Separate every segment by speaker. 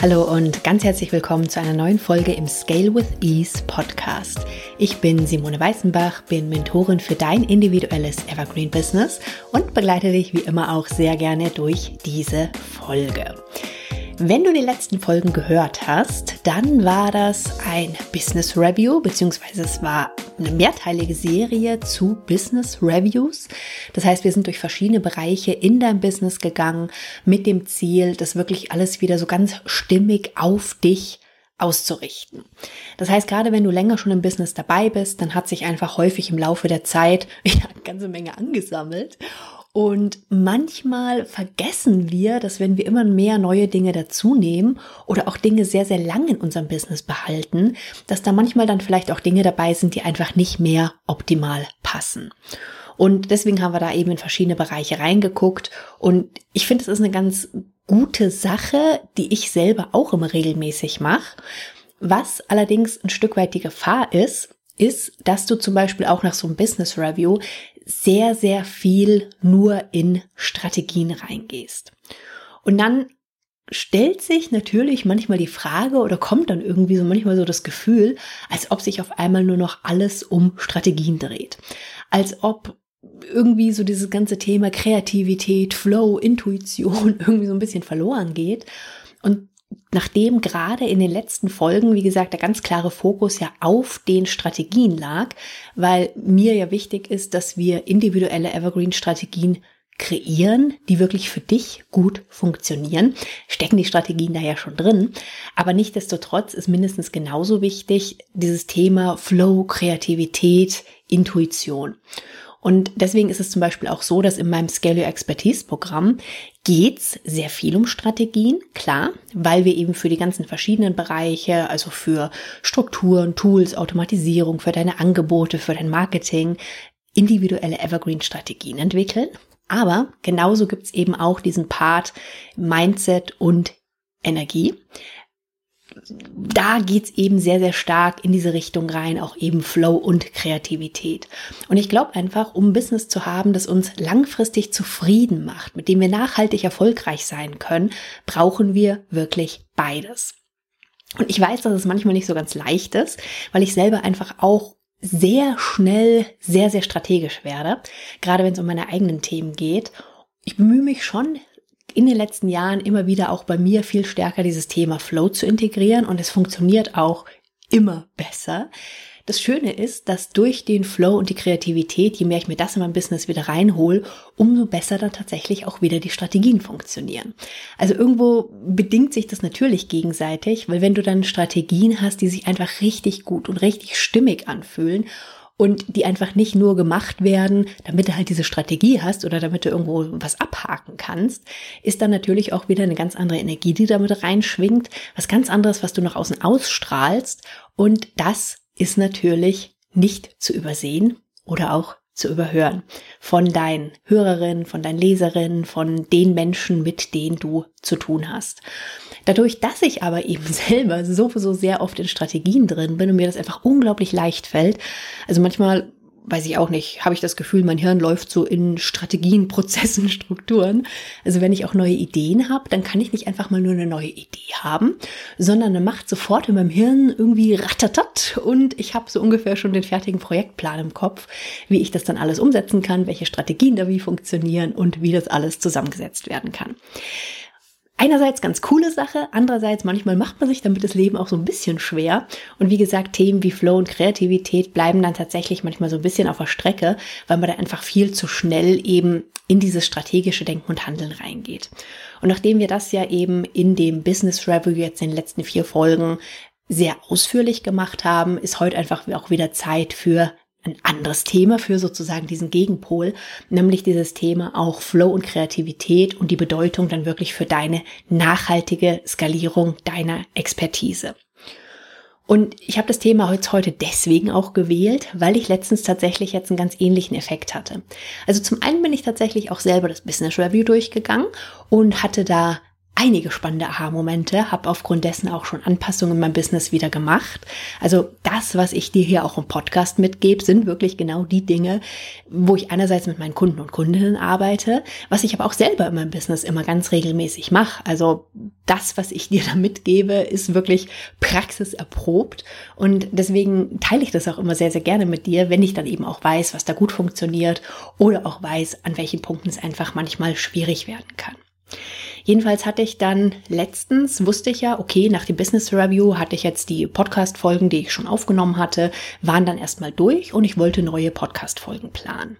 Speaker 1: Hallo und ganz herzlich willkommen zu einer neuen Folge im Scale with Ease Podcast. Ich bin Simone Weißenbach, bin Mentorin für dein individuelles Evergreen Business und begleite dich wie immer auch sehr gerne durch diese Folge. Wenn du die letzten Folgen gehört hast, dann war das ein Business Review, beziehungsweise es war eine mehrteilige Serie zu Business Reviews. Das heißt, wir sind durch verschiedene Bereiche in dein Business gegangen mit dem Ziel, das wirklich alles wieder so ganz stimmig auf dich auszurichten. Das heißt, gerade wenn du länger schon im Business dabei bist, dann hat sich einfach häufig im Laufe der Zeit eine ganze Menge angesammelt und manchmal vergessen wir, dass wenn wir immer mehr neue Dinge dazu nehmen oder auch Dinge sehr, sehr lang in unserem Business behalten, dass da manchmal dann vielleicht auch Dinge dabei sind, die einfach nicht mehr optimal passen. Und deswegen haben wir da eben in verschiedene Bereiche reingeguckt. Und ich finde, es ist eine ganz gute Sache, die ich selber auch immer regelmäßig mache. Was allerdings ein Stück weit die Gefahr ist, ist, dass du zum Beispiel auch nach so einem Business Review sehr, sehr viel nur in Strategien reingehst. Und dann stellt sich natürlich manchmal die Frage oder kommt dann irgendwie so manchmal so das Gefühl, als ob sich auf einmal nur noch alles um Strategien dreht. Als ob irgendwie so dieses ganze Thema Kreativität, Flow, Intuition irgendwie so ein bisschen verloren geht. Und nachdem gerade in den letzten Folgen, wie gesagt, der ganz klare Fokus ja auf den Strategien lag, weil mir ja wichtig ist, dass wir individuelle Evergreen-Strategien kreieren, die wirklich für dich gut funktionieren, stecken die Strategien da ja schon drin. Aber nichtdestotrotz ist mindestens genauso wichtig dieses Thema Flow, Kreativität, Intuition. Und deswegen ist es zum Beispiel auch so, dass in meinem Scale Your Expertise Programm geht's sehr viel um Strategien, klar, weil wir eben für die ganzen verschiedenen Bereiche, also für Strukturen, Tools, Automatisierung, für deine Angebote, für dein Marketing, individuelle Evergreen-Strategien entwickeln. Aber genauso gibt's eben auch diesen Part Mindset und Energie da geht's eben sehr, sehr stark in diese Richtung rein, auch eben Flow und Kreativität. Und ich glaube einfach, um Business zu haben, das uns langfristig zufrieden macht, mit dem wir nachhaltig erfolgreich sein können, brauchen wir wirklich beides. Und ich weiß, dass es manchmal nicht so ganz leicht ist, weil ich selber einfach auch sehr schnell sehr, sehr strategisch werde, gerade wenn es um meine eigenen Themen geht. Ich bemühe mich schon in den letzten Jahren immer wieder auch bei mir viel stärker dieses Thema Flow zu integrieren und es funktioniert auch immer besser. Das Schöne ist, dass durch den Flow und die Kreativität, je mehr ich mir das in mein Business wieder reinhole, umso besser dann tatsächlich auch wieder die Strategien funktionieren. Also irgendwo bedingt sich das natürlich gegenseitig, weil wenn du dann Strategien hast, die sich einfach richtig gut und richtig stimmig anfühlen und die einfach nicht nur gemacht werden, damit du halt diese Strategie hast oder damit du irgendwo was abhaken kannst, ist dann natürlich auch wieder eine ganz andere Energie, die damit reinschwingt, was ganz anderes, was du nach außen ausstrahlst und das ist natürlich nicht zu übersehen oder auch zu überhören von deinen Hörerinnen, von deinen Leserinnen, von den Menschen, mit denen du zu tun hast. Dadurch, dass ich aber eben selber so, so sehr oft in Strategien drin bin und mir das einfach unglaublich leicht fällt, also manchmal weiß ich auch nicht, habe ich das Gefühl, mein Hirn läuft so in Strategien, Prozessen, Strukturen. Also wenn ich auch neue Ideen habe, dann kann ich nicht einfach mal nur eine neue Idee haben, sondern dann macht sofort in meinem Hirn irgendwie ratatat und ich habe so ungefähr schon den fertigen Projektplan im Kopf, wie ich das dann alles umsetzen kann, welche Strategien da wie funktionieren und wie das alles zusammengesetzt werden kann einerseits ganz coole Sache, andererseits manchmal macht man sich damit das Leben auch so ein bisschen schwer. Und wie gesagt, Themen wie Flow und Kreativität bleiben dann tatsächlich manchmal so ein bisschen auf der Strecke, weil man da einfach viel zu schnell eben in dieses strategische Denken und Handeln reingeht. Und nachdem wir das ja eben in dem Business Review jetzt in den letzten vier Folgen sehr ausführlich gemacht haben, ist heute einfach auch wieder Zeit für ein anderes Thema für sozusagen diesen Gegenpol, nämlich dieses Thema auch Flow und Kreativität und die Bedeutung dann wirklich für deine nachhaltige Skalierung deiner Expertise. Und ich habe das Thema heute deswegen auch gewählt, weil ich letztens tatsächlich jetzt einen ganz ähnlichen Effekt hatte. Also zum einen bin ich tatsächlich auch selber das Business Review durchgegangen und hatte da einige spannende Aha-Momente, habe aufgrund dessen auch schon Anpassungen in meinem Business wieder gemacht. Also das, was ich dir hier auch im Podcast mitgebe, sind wirklich genau die Dinge, wo ich einerseits mit meinen Kunden und Kundinnen arbeite, was ich aber auch selber in meinem Business immer ganz regelmäßig mache. Also das, was ich dir da mitgebe, ist wirklich praxiserprobt und deswegen teile ich das auch immer sehr, sehr gerne mit dir, wenn ich dann eben auch weiß, was da gut funktioniert oder auch weiß, an welchen Punkten es einfach manchmal schwierig werden kann. Jedenfalls hatte ich dann letztens, wusste ich ja, okay, nach dem Business Review hatte ich jetzt die Podcast-Folgen, die ich schon aufgenommen hatte, waren dann erstmal durch und ich wollte neue Podcast-Folgen planen.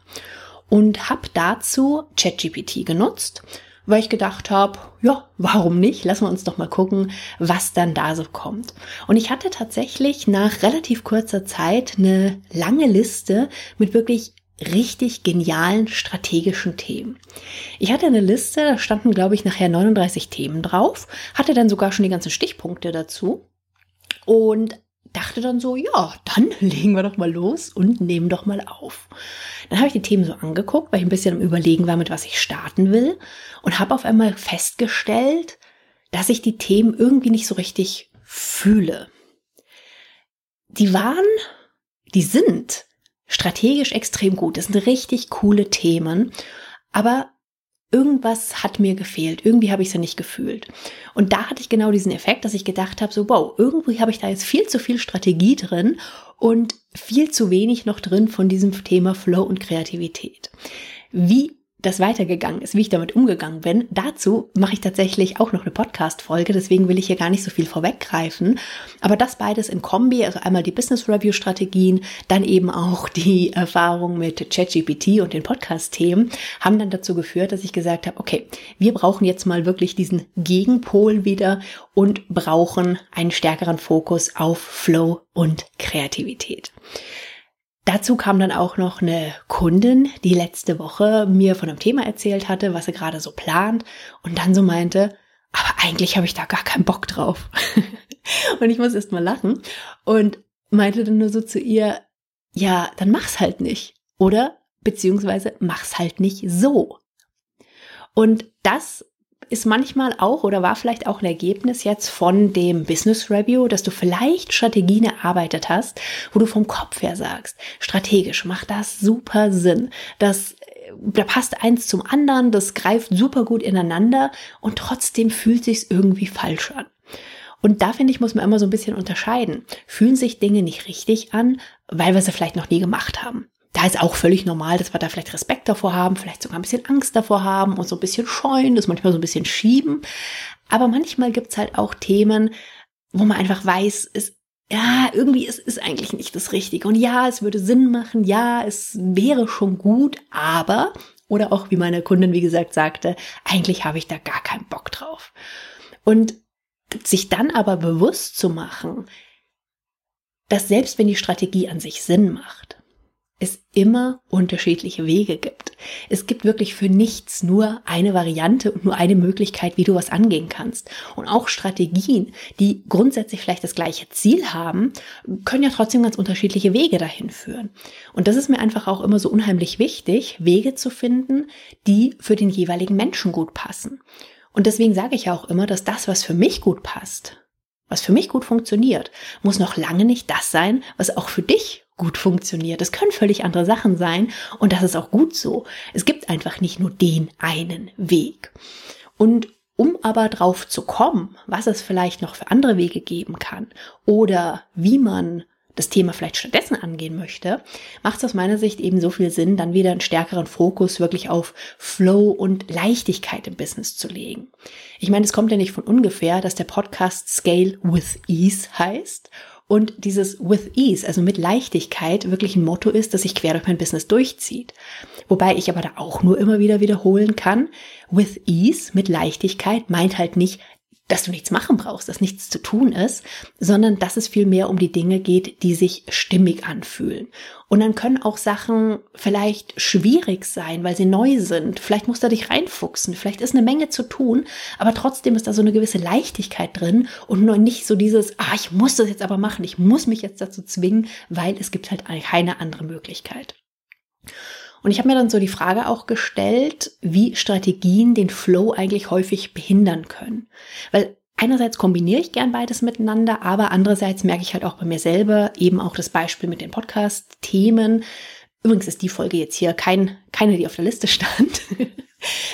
Speaker 1: Und habe dazu ChatGPT genutzt, weil ich gedacht habe, ja, warum nicht? Lassen wir uns doch mal gucken, was dann da so kommt. Und ich hatte tatsächlich nach relativ kurzer Zeit eine lange Liste mit wirklich richtig genialen strategischen Themen. Ich hatte eine Liste, da standen, glaube ich, nachher 39 Themen drauf, hatte dann sogar schon die ganzen Stichpunkte dazu und dachte dann so, ja, dann legen wir doch mal los und nehmen doch mal auf. Dann habe ich die Themen so angeguckt, weil ich ein bisschen am Überlegen war, mit was ich starten will und habe auf einmal festgestellt, dass ich die Themen irgendwie nicht so richtig fühle. Die waren, die sind strategisch extrem gut. Das sind richtig coole Themen. Aber irgendwas hat mir gefehlt. Irgendwie habe ich sie nicht gefühlt. Und da hatte ich genau diesen Effekt, dass ich gedacht habe, so, wow, irgendwie habe ich da jetzt viel zu viel Strategie drin und viel zu wenig noch drin von diesem Thema Flow und Kreativität. Wie das weitergegangen ist, wie ich damit umgegangen bin. Dazu mache ich tatsächlich auch noch eine Podcast-Folge, deswegen will ich hier gar nicht so viel vorweggreifen. Aber das beides in Kombi, also einmal die Business Review Strategien, dann eben auch die Erfahrung mit ChatGPT und den Podcast-Themen, haben dann dazu geführt, dass ich gesagt habe, okay, wir brauchen jetzt mal wirklich diesen Gegenpol wieder und brauchen einen stärkeren Fokus auf Flow und Kreativität. Dazu kam dann auch noch eine Kundin, die letzte Woche mir von einem Thema erzählt hatte, was sie gerade so plant und dann so meinte, aber eigentlich habe ich da gar keinen Bock drauf. und ich muss erst mal lachen und meinte dann nur so zu ihr, ja, dann mach's halt nicht. Oder beziehungsweise mach's halt nicht so. Und das ist manchmal auch oder war vielleicht auch ein Ergebnis jetzt von dem Business Review, dass du vielleicht Strategien erarbeitet hast, wo du vom Kopf her sagst, strategisch macht das super Sinn. Das da passt eins zum anderen, das greift super gut ineinander und trotzdem fühlt sich's irgendwie falsch an. Und da finde ich, muss man immer so ein bisschen unterscheiden. Fühlen sich Dinge nicht richtig an, weil wir sie vielleicht noch nie gemacht haben da ist auch völlig normal, dass wir da vielleicht Respekt davor haben, vielleicht sogar ein bisschen Angst davor haben und so ein bisschen scheuen, das manchmal so ein bisschen schieben. Aber manchmal gibt's halt auch Themen, wo man einfach weiß, es ja, irgendwie ist es eigentlich nicht das Richtige. Und ja, es würde Sinn machen, ja, es wäre schon gut, aber, oder auch wie meine Kundin, wie gesagt, sagte, eigentlich habe ich da gar keinen Bock drauf. Und sich dann aber bewusst zu machen, dass selbst wenn die Strategie an sich Sinn macht, es immer unterschiedliche Wege gibt. Es gibt wirklich für nichts nur eine Variante und nur eine Möglichkeit, wie du was angehen kannst. Und auch Strategien, die grundsätzlich vielleicht das gleiche Ziel haben, können ja trotzdem ganz unterschiedliche Wege dahin führen. Und das ist mir einfach auch immer so unheimlich wichtig, Wege zu finden, die für den jeweiligen Menschen gut passen. Und deswegen sage ich auch immer, dass das, was für mich gut passt, was für mich gut funktioniert, muss noch lange nicht das sein, was auch für dich gut funktioniert. Es können völlig andere Sachen sein und das ist auch gut so. Es gibt einfach nicht nur den einen Weg. Und um aber drauf zu kommen, was es vielleicht noch für andere Wege geben kann oder wie man das Thema vielleicht stattdessen angehen möchte, macht es aus meiner Sicht eben so viel Sinn, dann wieder einen stärkeren Fokus wirklich auf Flow und Leichtigkeit im Business zu legen. Ich meine, es kommt ja nicht von ungefähr, dass der Podcast Scale with Ease heißt und dieses with ease, also mit Leichtigkeit, wirklich ein Motto ist, das sich quer durch mein Business durchzieht. Wobei ich aber da auch nur immer wieder wiederholen kann, with ease, mit Leichtigkeit, meint halt nicht, dass du nichts machen brauchst, dass nichts zu tun ist, sondern dass es vielmehr um die Dinge geht, die sich stimmig anfühlen. Und dann können auch Sachen vielleicht schwierig sein, weil sie neu sind. Vielleicht musst du dich reinfuchsen, vielleicht ist eine Menge zu tun, aber trotzdem ist da so eine gewisse Leichtigkeit drin und nur nicht so dieses, ah, ich muss das jetzt aber machen, ich muss mich jetzt dazu zwingen, weil es gibt halt keine andere Möglichkeit. Und ich habe mir dann so die Frage auch gestellt, wie Strategien den Flow eigentlich häufig behindern können. Weil einerseits kombiniere ich gern beides miteinander, aber andererseits merke ich halt auch bei mir selber eben auch das Beispiel mit den Podcast-Themen. Übrigens ist die Folge jetzt hier kein, keine, die auf der Liste stand.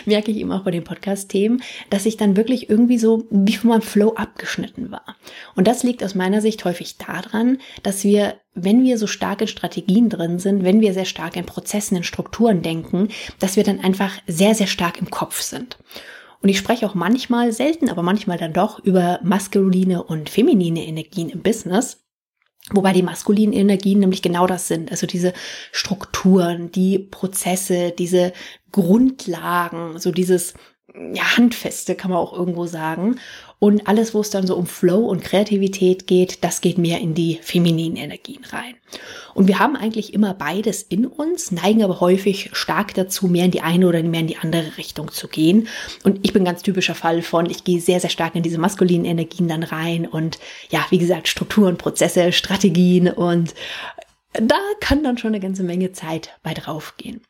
Speaker 1: merke ich eben auch bei den Podcast-Themen, dass ich dann wirklich irgendwie so wie von meinem Flow abgeschnitten war. Und das liegt aus meiner Sicht häufig daran, dass wir, wenn wir so stark in Strategien drin sind, wenn wir sehr stark in Prozessen, in Strukturen denken, dass wir dann einfach sehr, sehr stark im Kopf sind. Und ich spreche auch manchmal, selten, aber manchmal dann doch über maskuline und feminine Energien im Business. Wobei die maskulinen Energien nämlich genau das sind. Also diese Strukturen, die Prozesse, diese Grundlagen, so dieses ja, Handfeste kann man auch irgendwo sagen. Und alles, wo es dann so um Flow und Kreativität geht, das geht mehr in die femininen Energien rein. Und wir haben eigentlich immer beides in uns, neigen aber häufig stark dazu, mehr in die eine oder mehr in die andere Richtung zu gehen. Und ich bin ganz typischer Fall von, ich gehe sehr, sehr stark in diese maskulinen Energien dann rein und ja, wie gesagt, Strukturen, Prozesse, Strategien und da kann dann schon eine ganze Menge Zeit bei draufgehen.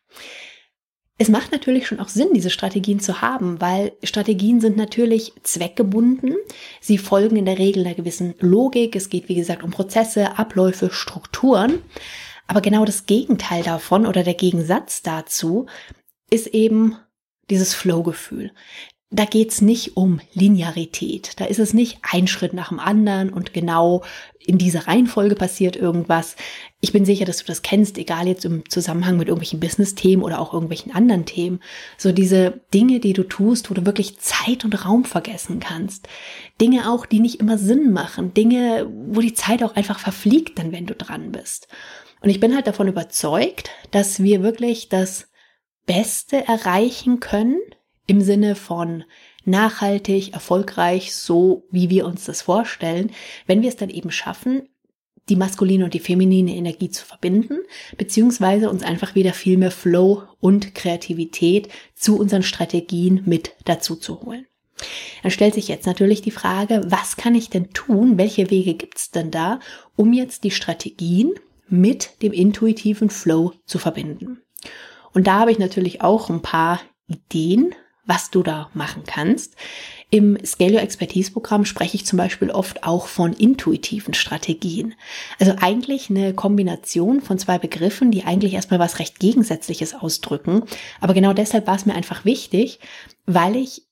Speaker 1: Es macht natürlich schon auch Sinn, diese Strategien zu haben, weil Strategien sind natürlich zweckgebunden. Sie folgen in der Regel einer gewissen Logik. Es geht, wie gesagt, um Prozesse, Abläufe, Strukturen. Aber genau das Gegenteil davon oder der Gegensatz dazu ist eben dieses Flow-Gefühl da geht's nicht um Linearität. Da ist es nicht ein Schritt nach dem anderen und genau in dieser Reihenfolge passiert irgendwas. Ich bin sicher, dass du das kennst, egal jetzt im Zusammenhang mit irgendwelchen Business-Themen oder auch irgendwelchen anderen Themen. So diese Dinge, die du tust, wo du wirklich Zeit und Raum vergessen kannst. Dinge auch, die nicht immer Sinn machen. Dinge, wo die Zeit auch einfach verfliegt dann, wenn du dran bist. Und ich bin halt davon überzeugt, dass wir wirklich das Beste erreichen können, im Sinne von nachhaltig, erfolgreich, so wie wir uns das vorstellen, wenn wir es dann eben schaffen, die maskuline und die feminine Energie zu verbinden, beziehungsweise uns einfach wieder viel mehr Flow und Kreativität zu unseren Strategien mit dazu zu holen. Dann stellt sich jetzt natürlich die Frage, was kann ich denn tun? Welche Wege gibt es denn da, um jetzt die Strategien mit dem intuitiven Flow zu verbinden? Und da habe ich natürlich auch ein paar Ideen, was du da machen kannst. Im Scale Your Expertise Programm spreche ich zum Beispiel oft auch von intuitiven Strategien. Also eigentlich eine Kombination von zwei Begriffen, die eigentlich erstmal was recht Gegensätzliches ausdrücken. Aber genau deshalb war es mir einfach wichtig, weil ich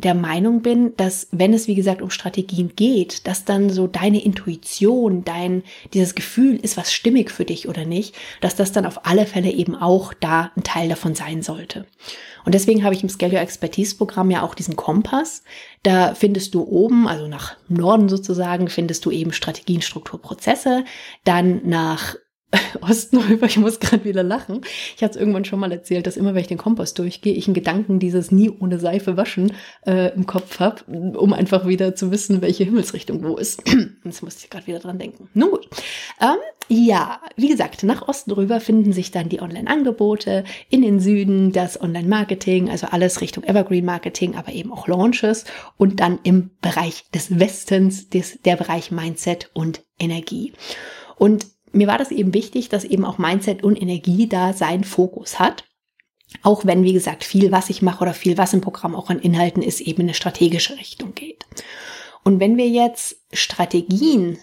Speaker 1: der Meinung bin, dass wenn es wie gesagt um Strategien geht, dass dann so deine Intuition, dein dieses Gefühl ist was stimmig für dich oder nicht, dass das dann auf alle Fälle eben auch da ein Teil davon sein sollte. Und deswegen habe ich im Scale Your Expertise Programm ja auch diesen Kompass. Da findest du oben, also nach Norden sozusagen, findest du eben Strategien, Struktur, Prozesse. Dann nach Osten rüber, ich muss gerade wieder lachen. Ich hatte es irgendwann schon mal erzählt, dass immer, wenn ich den Kompost durchgehe, ich einen Gedanken dieses nie ohne Seife waschen äh, im Kopf habe, um einfach wieder zu wissen, welche Himmelsrichtung wo ist. Jetzt musste ich gerade wieder dran denken. Nun gut. Ähm, ja, wie gesagt, nach Osten rüber finden sich dann die Online-Angebote, in den Süden das Online-Marketing, also alles Richtung Evergreen-Marketing, aber eben auch Launches und dann im Bereich des Westens des, der Bereich Mindset und Energie. Und mir war das eben wichtig, dass eben auch Mindset und Energie da seinen Fokus hat. Auch wenn, wie gesagt, viel, was ich mache oder viel, was im Programm auch an Inhalten ist, eben in eine strategische Richtung geht. Und wenn wir jetzt Strategien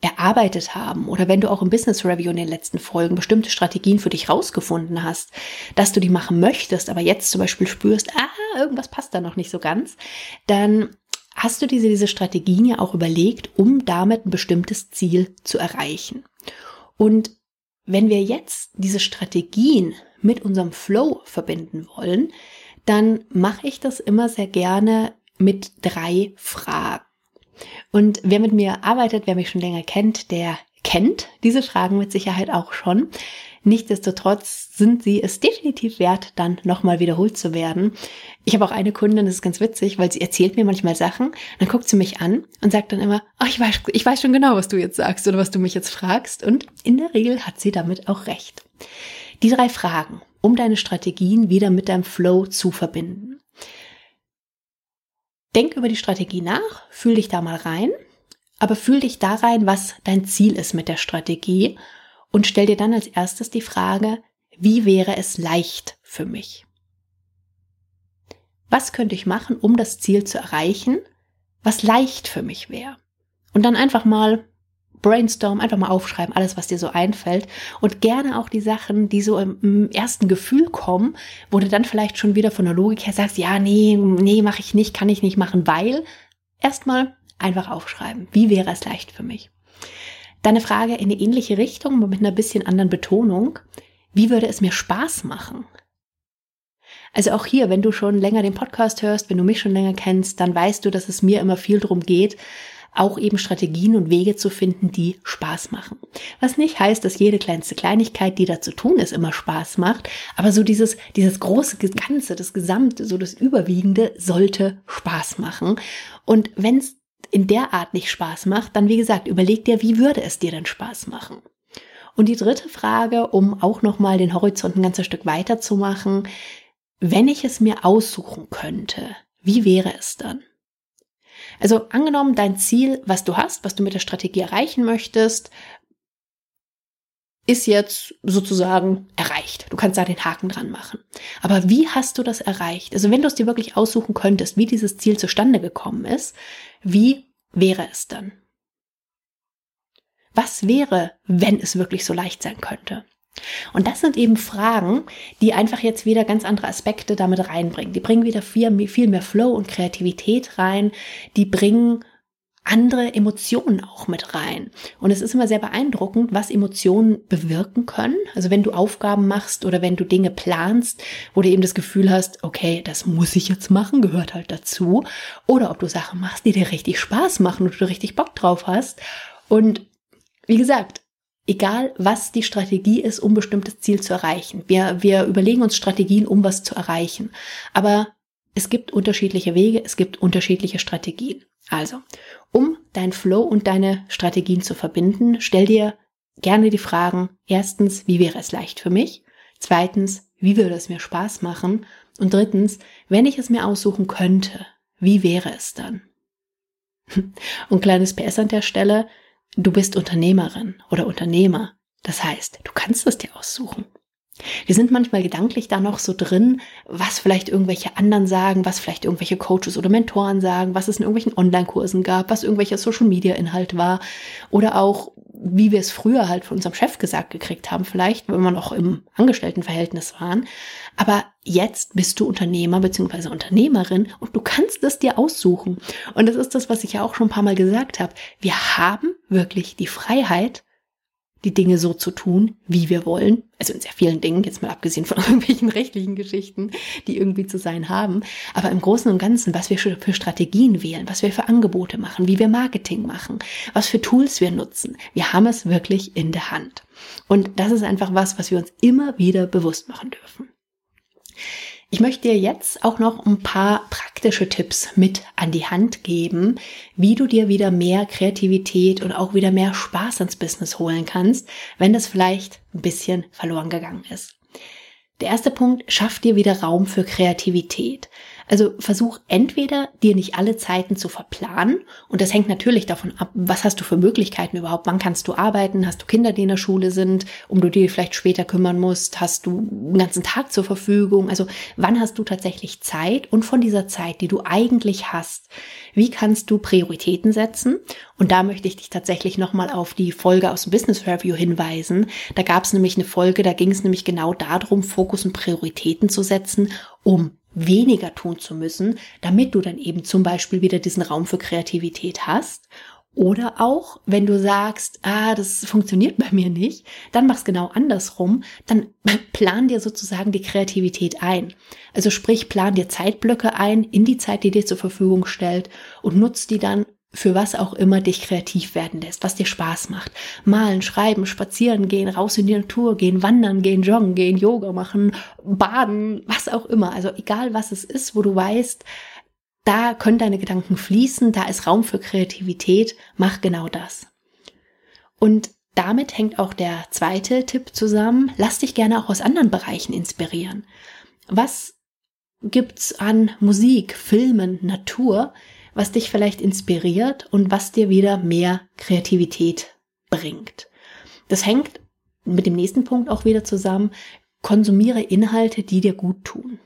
Speaker 1: erarbeitet haben oder wenn du auch im Business Review in den letzten Folgen bestimmte Strategien für dich rausgefunden hast, dass du die machen möchtest, aber jetzt zum Beispiel spürst, ah, irgendwas passt da noch nicht so ganz, dann hast du diese, diese Strategien ja auch überlegt, um damit ein bestimmtes Ziel zu erreichen. Und wenn wir jetzt diese Strategien mit unserem Flow verbinden wollen, dann mache ich das immer sehr gerne mit drei Fragen. Und wer mit mir arbeitet, wer mich schon länger kennt, der kennt diese Fragen mit Sicherheit auch schon. Nichtsdestotrotz sind sie es definitiv wert, dann nochmal wiederholt zu werden. Ich habe auch eine Kundin, das ist ganz witzig, weil sie erzählt mir manchmal Sachen, dann guckt sie mich an und sagt dann immer, oh, ich weiß, ich weiß schon genau, was du jetzt sagst oder was du mich jetzt fragst. Und in der Regel hat sie damit auch recht. Die drei Fragen, um deine Strategien wieder mit deinem Flow zu verbinden. Denk über die Strategie nach, fühl dich da mal rein, aber fühl dich da rein, was dein Ziel ist mit der Strategie und stell dir dann als erstes die Frage, wie wäre es leicht für mich? Was könnte ich machen, um das Ziel zu erreichen, was leicht für mich wäre? Und dann einfach mal brainstorm, einfach mal aufschreiben, alles, was dir so einfällt. Und gerne auch die Sachen, die so im, ersten Gefühl kommen, wo du dann vielleicht schon wieder von der Logik her sagst, ja, nee, nee, mache ich nicht, kann ich nicht machen, weil erstmal einfach aufschreiben. Wie wäre es leicht für mich? Deine Frage in eine ähnliche Richtung, aber mit einer bisschen anderen Betonung. Wie würde es mir Spaß machen? Also auch hier, wenn du schon länger den Podcast hörst, wenn du mich schon länger kennst, dann weißt du, dass es mir immer viel darum geht, auch eben Strategien und Wege zu finden, die Spaß machen. Was nicht heißt, dass jede kleinste Kleinigkeit, die da zu tun ist, immer Spaß macht, aber so dieses, dieses große Ganze, das Gesamte, so das Überwiegende sollte Spaß machen. Und wenn es in der Art nicht Spaß macht, dann wie gesagt, überleg dir, wie würde es dir denn Spaß machen? Und die dritte Frage, um auch nochmal den Horizont ein ganzes Stück weiter zu machen, wenn ich es mir aussuchen könnte, wie wäre es dann? Also angenommen, dein Ziel, was du hast, was du mit der Strategie erreichen möchtest, ist jetzt sozusagen erreicht. Du kannst da den Haken dran machen. Aber wie hast du das erreicht? Also wenn du es dir wirklich aussuchen könntest, wie dieses Ziel zustande gekommen ist, wie wäre es dann? Was wäre, wenn es wirklich so leicht sein könnte? Und das sind eben Fragen, die einfach jetzt wieder ganz andere Aspekte damit reinbringen. Die bringen wieder viel, viel mehr Flow und Kreativität rein. Die bringen andere Emotionen auch mit rein. Und es ist immer sehr beeindruckend, was Emotionen bewirken können. Also wenn du Aufgaben machst oder wenn du Dinge planst, wo du eben das Gefühl hast, okay, das muss ich jetzt machen, gehört halt dazu. Oder ob du Sachen machst, die dir richtig Spaß machen und du richtig Bock drauf hast. Und wie gesagt, egal was die Strategie ist, um bestimmtes Ziel zu erreichen. Wir, wir überlegen uns Strategien, um was zu erreichen. Aber es gibt unterschiedliche Wege, es gibt unterschiedliche Strategien. Also, um dein Flow und deine Strategien zu verbinden, stell dir gerne die Fragen, erstens, wie wäre es leicht für mich? Zweitens, wie würde es mir Spaß machen? Und drittens, wenn ich es mir aussuchen könnte, wie wäre es dann? Und kleines PS an der Stelle, Du bist Unternehmerin oder Unternehmer. Das heißt, du kannst es dir aussuchen. Wir sind manchmal gedanklich da noch so drin, was vielleicht irgendwelche anderen sagen, was vielleicht irgendwelche Coaches oder Mentoren sagen, was es in irgendwelchen Online-Kursen gab, was irgendwelcher Social-Media-Inhalt war oder auch wie wir es früher halt von unserem Chef gesagt gekriegt haben, vielleicht, wenn wir noch im Angestelltenverhältnis waren. Aber jetzt bist du Unternehmer bzw. Unternehmerin und du kannst es dir aussuchen. Und das ist das, was ich ja auch schon ein paar Mal gesagt habe. Wir haben wirklich die Freiheit, die Dinge so zu tun, wie wir wollen. Also in sehr vielen Dingen, jetzt mal abgesehen von irgendwelchen rechtlichen Geschichten, die irgendwie zu sein haben. Aber im Großen und Ganzen, was wir für Strategien wählen, was wir für Angebote machen, wie wir Marketing machen, was für Tools wir nutzen. Wir haben es wirklich in der Hand. Und das ist einfach was, was wir uns immer wieder bewusst machen dürfen. Ich möchte dir jetzt auch noch ein paar praktische Tipps mit an die Hand geben, wie du dir wieder mehr Kreativität und auch wieder mehr Spaß ins Business holen kannst, wenn das vielleicht ein bisschen verloren gegangen ist. Der erste Punkt, schaff dir wieder Raum für Kreativität. Also versuch entweder dir nicht alle Zeiten zu verplanen und das hängt natürlich davon ab, was hast du für Möglichkeiten überhaupt, wann kannst du arbeiten, hast du Kinder, die in der Schule sind, um du dir vielleicht später kümmern musst, hast du einen ganzen Tag zur Verfügung, also wann hast du tatsächlich Zeit und von dieser Zeit, die du eigentlich hast, wie kannst du Prioritäten setzen? Und da möchte ich dich tatsächlich nochmal auf die Folge aus dem Business Review hinweisen. Da gab es nämlich eine Folge, da ging es nämlich genau darum, Fokus und Prioritäten zu setzen, um weniger tun zu müssen, damit du dann eben zum Beispiel wieder diesen Raum für Kreativität hast. Oder auch, wenn du sagst, ah, das funktioniert bei mir nicht, dann mach's genau andersrum. Dann plan dir sozusagen die Kreativität ein. Also sprich, plan dir Zeitblöcke ein in die Zeit, die dir zur Verfügung stellt und nutzt die dann für was auch immer dich kreativ werden lässt, was dir Spaß macht. Malen, schreiben, spazieren gehen, raus in die Natur gehen, wandern gehen, joggen gehen, Yoga machen, baden, was auch immer. Also egal was es ist, wo du weißt, da können deine Gedanken fließen, da ist Raum für Kreativität, mach genau das. Und damit hängt auch der zweite Tipp zusammen. Lass dich gerne auch aus anderen Bereichen inspirieren. Was gibt's an Musik, Filmen, Natur, was dich vielleicht inspiriert und was dir wieder mehr Kreativität bringt. Das hängt mit dem nächsten Punkt auch wieder zusammen. konsumiere Inhalte, die dir gut tun.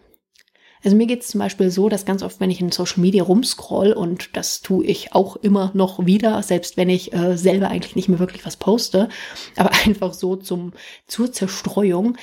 Speaker 1: Also mir geht es zum Beispiel so, dass ganz oft, wenn ich in Social Media rumscroll, und das tue ich auch immer noch wieder, selbst wenn ich äh, selber eigentlich nicht mehr wirklich was poste, aber einfach so zum, zur Zerstreuung,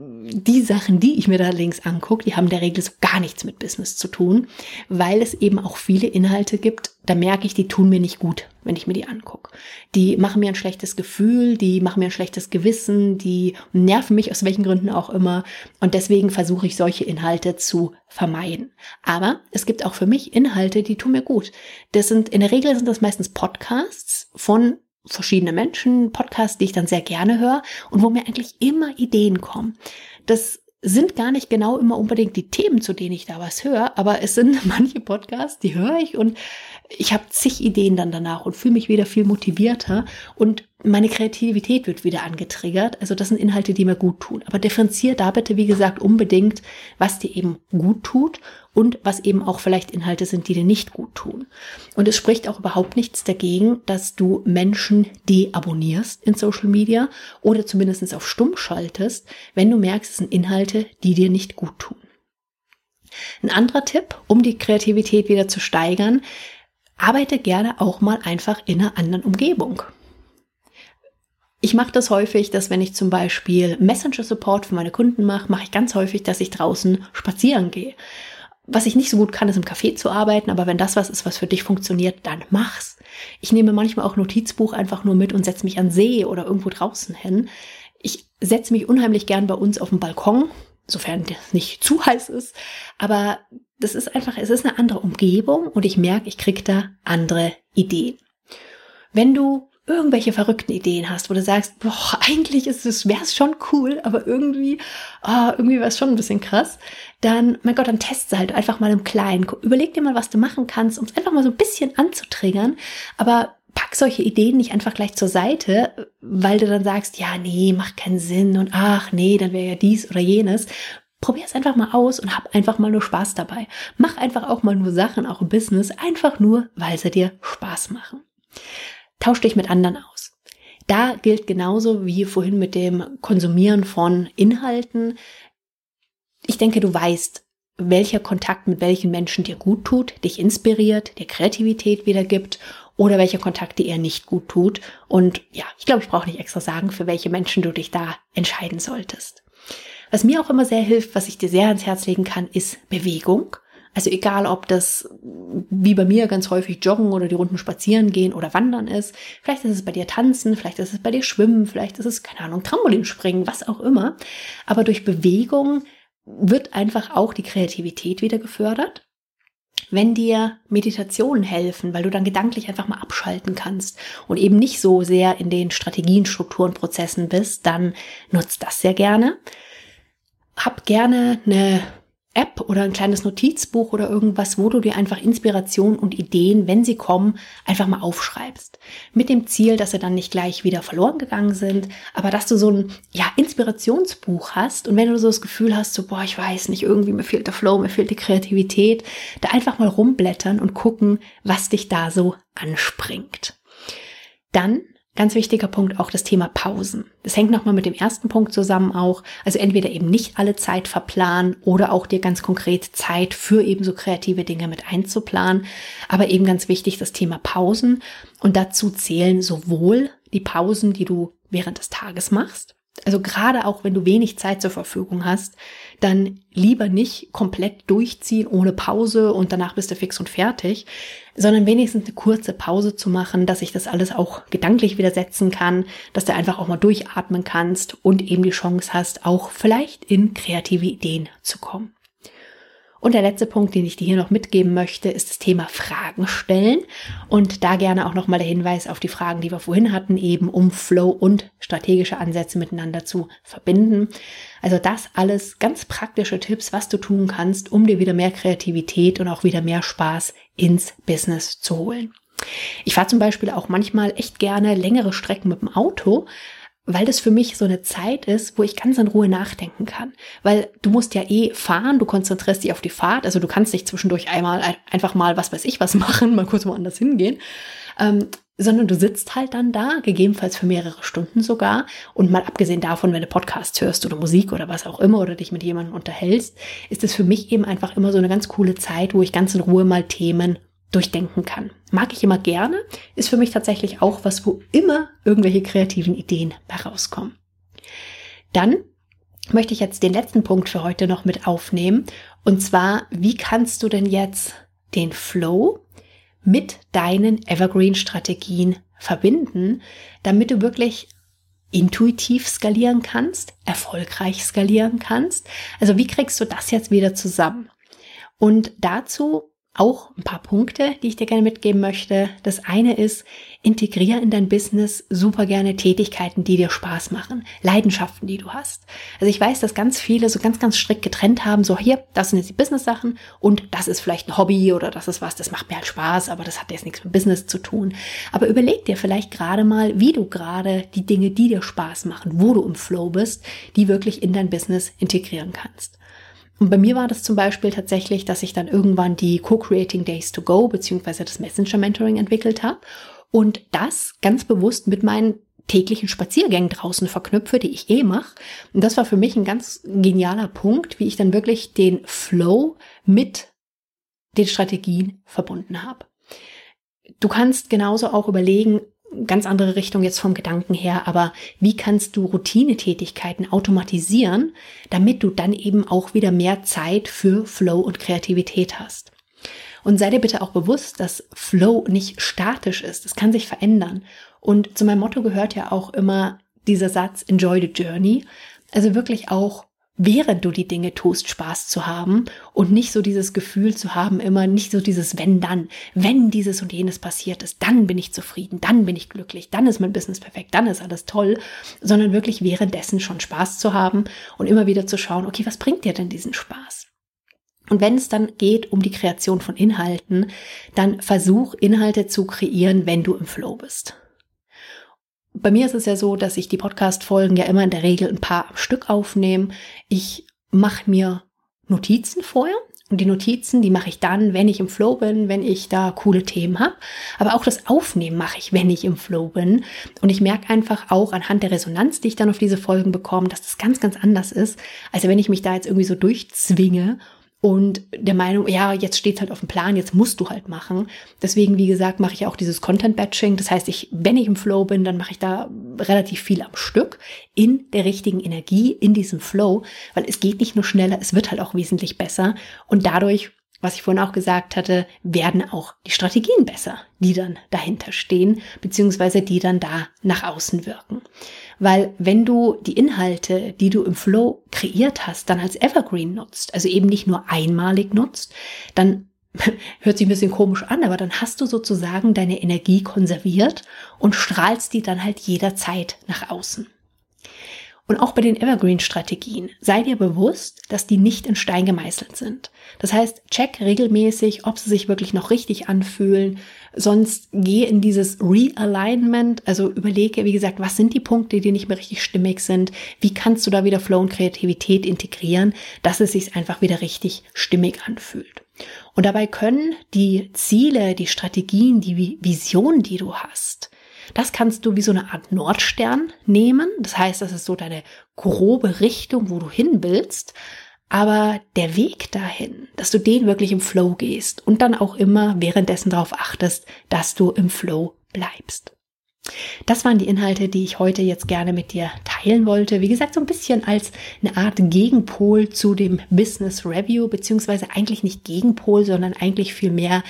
Speaker 1: die Sachen, die ich mir da links angucke, die haben in der Regel so gar nichts mit Business zu tun, weil es eben auch viele Inhalte gibt, da merke ich, die tun mir nicht gut, wenn ich mir die angucke. Die machen mir ein schlechtes Gefühl, die machen mir ein schlechtes Gewissen, die nerven mich aus welchen Gründen auch immer und deswegen versuche ich solche Inhalte zu vermeiden. Aber es gibt auch für mich Inhalte, die tun mir gut. Das sind in der Regel sind das meistens Podcasts von verschiedene Menschen, Podcasts, die ich dann sehr gerne höre und wo mir eigentlich immer Ideen kommen. Das sind gar nicht genau immer unbedingt die Themen, zu denen ich da was höre, aber es sind manche Podcasts, die höre ich und ich habe zig Ideen dann danach und fühle mich wieder viel motivierter und meine Kreativität wird wieder angetriggert. Also das sind Inhalte, die mir gut tun. Aber differenziere da bitte, wie gesagt, unbedingt, was dir eben gut tut und was eben auch vielleicht Inhalte sind, die dir nicht gut tun. Und es spricht auch überhaupt nichts dagegen, dass du Menschen deabonnierst in Social Media oder zumindest auf Stumm schaltest, wenn du merkst, es sind Inhalte, die dir nicht gut tun. Ein anderer Tipp, um die Kreativität wieder zu steigern, arbeite gerne auch mal einfach in einer anderen Umgebung. Ich mache das häufig, dass wenn ich zum Beispiel Messenger Support für meine Kunden mache, mache ich ganz häufig, dass ich draußen spazieren gehe. Was ich nicht so gut kann, ist im Café zu arbeiten, aber wenn das was ist, was für dich funktioniert, dann mach's. Ich nehme manchmal auch Notizbuch einfach nur mit und setze mich an See oder irgendwo draußen hin. Ich setze mich unheimlich gern bei uns auf dem Balkon, sofern es nicht zu heiß ist, aber das ist einfach, es ist eine andere Umgebung und ich merke, ich kriege da andere Ideen. Wenn du irgendwelche verrückten Ideen hast, wo du sagst, boah, eigentlich ist es, wäre es schon cool, aber irgendwie, oh, irgendwie wäre es schon ein bisschen krass, dann, mein Gott, dann teste halt einfach mal im Kleinen. Überleg dir mal, was du machen kannst, um es einfach mal so ein bisschen anzutriggern, aber pack solche Ideen nicht einfach gleich zur Seite, weil du dann sagst, ja, nee, macht keinen Sinn und ach, nee, dann wäre ja dies oder jenes, Probier es einfach mal aus und hab einfach mal nur Spaß dabei. Mach einfach auch mal nur Sachen, auch im Business, einfach nur, weil sie dir Spaß machen. Tausch dich mit anderen aus. Da gilt genauso wie vorhin mit dem Konsumieren von Inhalten. Ich denke, du weißt, welcher Kontakt mit welchen Menschen dir gut tut, dich inspiriert, dir Kreativität wiedergibt oder welcher Kontakt dir eher nicht gut tut. Und ja, ich glaube, ich brauche nicht extra sagen, für welche Menschen du dich da entscheiden solltest. Was mir auch immer sehr hilft, was ich dir sehr ans Herz legen kann, ist Bewegung. Also egal, ob das wie bei mir ganz häufig joggen oder die Runden spazieren gehen oder wandern ist. Vielleicht ist es bei dir tanzen, vielleicht ist es bei dir schwimmen, vielleicht ist es, keine Ahnung, Trampolinspringen, was auch immer. Aber durch Bewegung wird einfach auch die Kreativität wieder gefördert. Wenn dir Meditationen helfen, weil du dann gedanklich einfach mal abschalten kannst und eben nicht so sehr in den Strategien, Strukturen, Prozessen bist, dann nutzt das sehr gerne hab gerne eine App oder ein kleines Notizbuch oder irgendwas, wo du dir einfach Inspiration und Ideen, wenn sie kommen, einfach mal aufschreibst. Mit dem Ziel, dass sie dann nicht gleich wieder verloren gegangen sind, aber dass du so ein ja, Inspirationsbuch hast und wenn du so das Gefühl hast, so boah, ich weiß nicht, irgendwie mir fehlt der Flow, mir fehlt die Kreativität, da einfach mal rumblättern und gucken, was dich da so anspringt. Dann Ganz wichtiger Punkt auch das Thema Pausen. Das hängt nochmal mit dem ersten Punkt zusammen auch. Also entweder eben nicht alle Zeit verplanen oder auch dir ganz konkret Zeit für eben so kreative Dinge mit einzuplanen. Aber eben ganz wichtig das Thema Pausen. Und dazu zählen sowohl die Pausen, die du während des Tages machst, also gerade auch wenn du wenig Zeit zur Verfügung hast, dann lieber nicht komplett durchziehen ohne Pause und danach bist du fix und fertig, sondern wenigstens eine kurze Pause zu machen, dass ich das alles auch gedanklich wieder setzen kann, dass du einfach auch mal durchatmen kannst und eben die Chance hast, auch vielleicht in kreative Ideen zu kommen. Und der letzte Punkt, den ich dir hier noch mitgeben möchte, ist das Thema Fragen stellen. Und da gerne auch nochmal der Hinweis auf die Fragen, die wir vorhin hatten, eben um Flow und strategische Ansätze miteinander zu verbinden. Also das alles ganz praktische Tipps, was du tun kannst, um dir wieder mehr Kreativität und auch wieder mehr Spaß ins Business zu holen. Ich fahre zum Beispiel auch manchmal echt gerne längere Strecken mit dem Auto, weil das für mich so eine Zeit ist, wo ich ganz in Ruhe nachdenken kann. Weil du musst ja eh fahren, du konzentrierst dich auf die Fahrt, also du kannst nicht zwischendurch einmal einfach mal was weiß ich was machen, mal kurz woanders hingehen. Ähm, sondern du sitzt halt dann da, gegebenenfalls für mehrere Stunden sogar. Und mal abgesehen davon, wenn du Podcasts hörst oder Musik oder was auch immer oder dich mit jemandem unterhältst, ist es für mich eben einfach immer so eine ganz coole Zeit, wo ich ganz in Ruhe mal Themen durchdenken kann. Mag ich immer gerne, ist für mich tatsächlich auch was, wo immer irgendwelche kreativen Ideen herauskommen. Dann möchte ich jetzt den letzten Punkt für heute noch mit aufnehmen. Und zwar, wie kannst du denn jetzt den Flow mit deinen Evergreen-Strategien verbinden, damit du wirklich intuitiv skalieren kannst, erfolgreich skalieren kannst. Also wie kriegst du das jetzt wieder zusammen? Und dazu auch ein paar Punkte, die ich dir gerne mitgeben möchte. Das eine ist, integriere in dein Business super gerne Tätigkeiten, die dir Spaß machen, Leidenschaften, die du hast. Also ich weiß, dass ganz viele so ganz, ganz strikt getrennt haben, so hier, das sind jetzt die Business-Sachen und das ist vielleicht ein Hobby oder das ist was, das macht mir halt Spaß, aber das hat jetzt nichts mit Business zu tun. Aber überleg dir vielleicht gerade mal, wie du gerade die Dinge, die dir Spaß machen, wo du im Flow bist, die wirklich in dein Business integrieren kannst. Und bei mir war das zum Beispiel tatsächlich, dass ich dann irgendwann die Co-Creating Days to Go beziehungsweise das Messenger Mentoring entwickelt habe und das ganz bewusst mit meinen täglichen Spaziergängen draußen verknüpfe, die ich eh mache. Und das war für mich ein ganz genialer Punkt, wie ich dann wirklich den Flow mit den Strategien verbunden habe. Du kannst genauso auch überlegen, ganz andere Richtung jetzt vom Gedanken her, aber wie kannst du Routinetätigkeiten automatisieren, damit du dann eben auch wieder mehr Zeit für Flow und Kreativität hast? Und sei dir bitte auch bewusst, dass Flow nicht statisch ist. Es kann sich verändern. Und zu meinem Motto gehört ja auch immer dieser Satz, enjoy the journey. Also wirklich auch während du die Dinge tust, Spaß zu haben und nicht so dieses Gefühl zu haben, immer nicht so dieses wenn dann, wenn dieses und jenes passiert ist, dann bin ich zufrieden, dann bin ich glücklich, dann ist mein Business perfekt, dann ist alles toll, sondern wirklich währenddessen schon Spaß zu haben und immer wieder zu schauen, okay, was bringt dir denn diesen Spaß? Und wenn es dann geht um die Kreation von Inhalten, dann versuch Inhalte zu kreieren, wenn du im Flow bist bei mir ist es ja so, dass ich die Podcast-Folgen ja immer in der Regel ein paar Stück aufnehme. Ich mache mir Notizen vorher. Und die Notizen, die mache ich dann, wenn ich im Flow bin, wenn ich da coole Themen habe. Aber auch das Aufnehmen mache ich, wenn ich im Flow bin. Und ich merke einfach auch anhand der Resonanz, die ich dann auf diese Folgen bekomme, dass das ganz, ganz anders ist, als wenn ich mich da jetzt irgendwie so durchzwinge und der Meinung, ja, jetzt steht halt auf dem Plan, jetzt musst du halt machen. Deswegen, wie gesagt, mache ich auch dieses Content Batching. Das heißt, ich, wenn ich im Flow bin, dann mache ich da relativ viel am Stück in der richtigen Energie, in diesem Flow, weil es geht nicht nur schneller, es wird halt auch wesentlich besser und dadurch was ich vorhin auch gesagt hatte, werden auch die Strategien besser, die dann dahinter stehen, beziehungsweise die dann da nach außen wirken. Weil wenn du die Inhalte, die du im Flow kreiert hast, dann als Evergreen nutzt, also eben nicht nur einmalig nutzt, dann hört sich ein bisschen komisch an, aber dann hast du sozusagen deine Energie konserviert und strahlst die dann halt jederzeit nach außen. Und auch bei den Evergreen-Strategien sei dir bewusst, dass die nicht in Stein gemeißelt sind. Das heißt, check regelmäßig, ob sie sich wirklich noch richtig anfühlen. Sonst geh in dieses Realignment, also überlege, wie gesagt, was sind die Punkte, die nicht mehr richtig stimmig sind? Wie kannst du da wieder Flow und Kreativität integrieren, dass es sich einfach wieder richtig stimmig anfühlt? Und dabei können die Ziele, die Strategien, die Vision, die du hast, das kannst du wie so eine Art Nordstern nehmen. Das heißt, das ist so deine grobe Richtung, wo du hin willst. Aber der Weg dahin, dass du den wirklich im Flow gehst und dann auch immer währenddessen darauf achtest, dass du im Flow bleibst. Das waren die Inhalte, die ich heute jetzt gerne mit dir teilen wollte. Wie gesagt, so ein bisschen als eine Art Gegenpol zu dem Business Review, beziehungsweise eigentlich nicht Gegenpol, sondern eigentlich vielmehr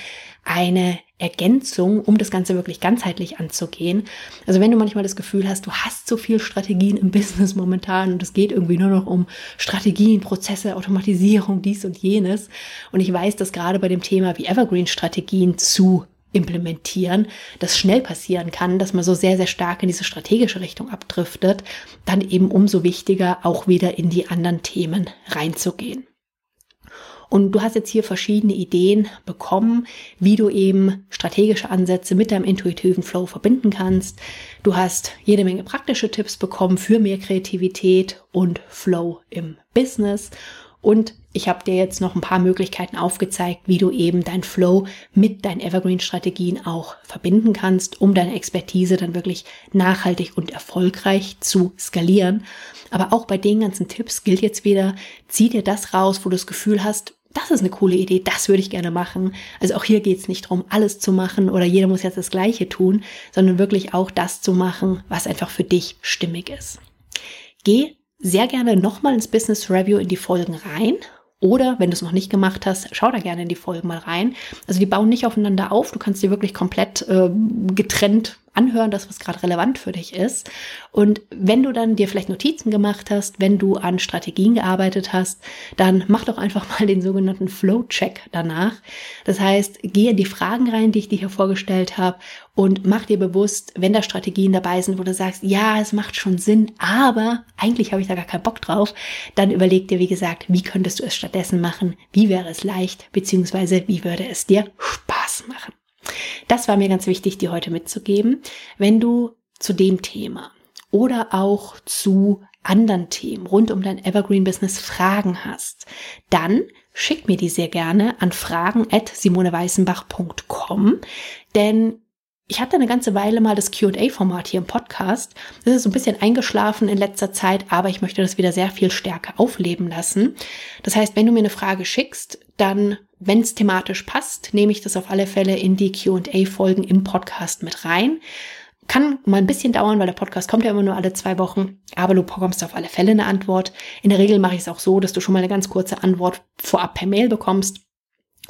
Speaker 1: eine Ergänzung, um das Ganze wirklich ganzheitlich anzugehen. Also wenn du manchmal das Gefühl hast, du hast so viel Strategien im Business momentan und es geht irgendwie nur noch um Strategien, Prozesse, Automatisierung, dies und jenes. Und ich weiß, dass gerade bei dem Thema wie Evergreen-Strategien zu implementieren, das schnell passieren kann, dass man so sehr, sehr stark in diese strategische Richtung abdriftet, dann eben umso wichtiger, auch wieder in die anderen Themen reinzugehen. Und du hast jetzt hier verschiedene Ideen bekommen, wie du eben strategische Ansätze mit deinem intuitiven Flow verbinden kannst. Du hast jede Menge praktische Tipps bekommen für mehr Kreativität und Flow im Business. Und ich habe dir jetzt noch ein paar Möglichkeiten aufgezeigt, wie du eben dein Flow mit deinen Evergreen-Strategien auch verbinden kannst, um deine Expertise dann wirklich nachhaltig und erfolgreich zu skalieren. Aber auch bei den ganzen Tipps gilt jetzt wieder, zieh dir das raus, wo du das Gefühl hast, das ist eine coole Idee, das würde ich gerne machen. Also auch hier geht es nicht darum, alles zu machen oder jeder muss jetzt das Gleiche tun, sondern wirklich auch das zu machen, was einfach für dich stimmig ist. Geh sehr gerne nochmal ins Business Review in die Folgen rein oder wenn du es noch nicht gemacht hast, schau da gerne in die Folgen mal rein. Also die bauen nicht aufeinander auf. Du kannst die wirklich komplett äh, getrennt anhören, das, was gerade relevant für dich ist. Und wenn du dann dir vielleicht Notizen gemacht hast, wenn du an Strategien gearbeitet hast, dann mach doch einfach mal den sogenannten Flow-Check danach. Das heißt, geh in die Fragen rein, die ich dir hier vorgestellt habe und mach dir bewusst, wenn da Strategien dabei sind, wo du sagst, ja, es macht schon Sinn, aber eigentlich habe ich da gar keinen Bock drauf, dann überleg dir, wie gesagt, wie könntest du es stattdessen machen, wie wäre es leicht, beziehungsweise wie würde es dir Spaß machen. Das war mir ganz wichtig, dir heute mitzugeben. Wenn du zu dem Thema oder auch zu anderen Themen rund um dein Evergreen Business Fragen hast, dann schick mir die sehr gerne an fragen at simoneweißenbach.com, denn ich hatte eine ganze Weile mal das QA-Format hier im Podcast. Das ist so ein bisschen eingeschlafen in letzter Zeit, aber ich möchte das wieder sehr viel stärker aufleben lassen. Das heißt, wenn du mir eine Frage schickst, dann, wenn es thematisch passt, nehme ich das auf alle Fälle in die QA-Folgen im Podcast mit rein. Kann mal ein bisschen dauern, weil der Podcast kommt ja immer nur alle zwei Wochen, aber du bekommst auf alle Fälle eine Antwort. In der Regel mache ich es auch so, dass du schon mal eine ganz kurze Antwort vorab per Mail bekommst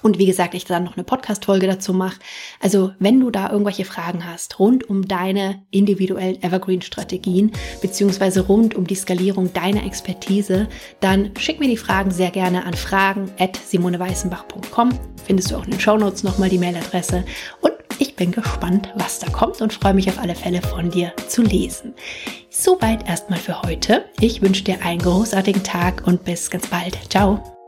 Speaker 1: und wie gesagt, ich dann noch eine Podcast-Folge dazu mache. Also, wenn du da irgendwelche Fragen hast rund um deine individuellen Evergreen-Strategien, beziehungsweise rund um die Skalierung deiner Expertise, dann schick mir die Fragen sehr gerne an fragen at simoneweißenbach.com. Findest du auch in den Shownotes nochmal die Mailadresse. Und ich bin gespannt, was da kommt und freue mich auf alle Fälle von dir zu lesen. Soweit erstmal für heute. Ich wünsche dir einen großartigen Tag und bis ganz bald. Ciao.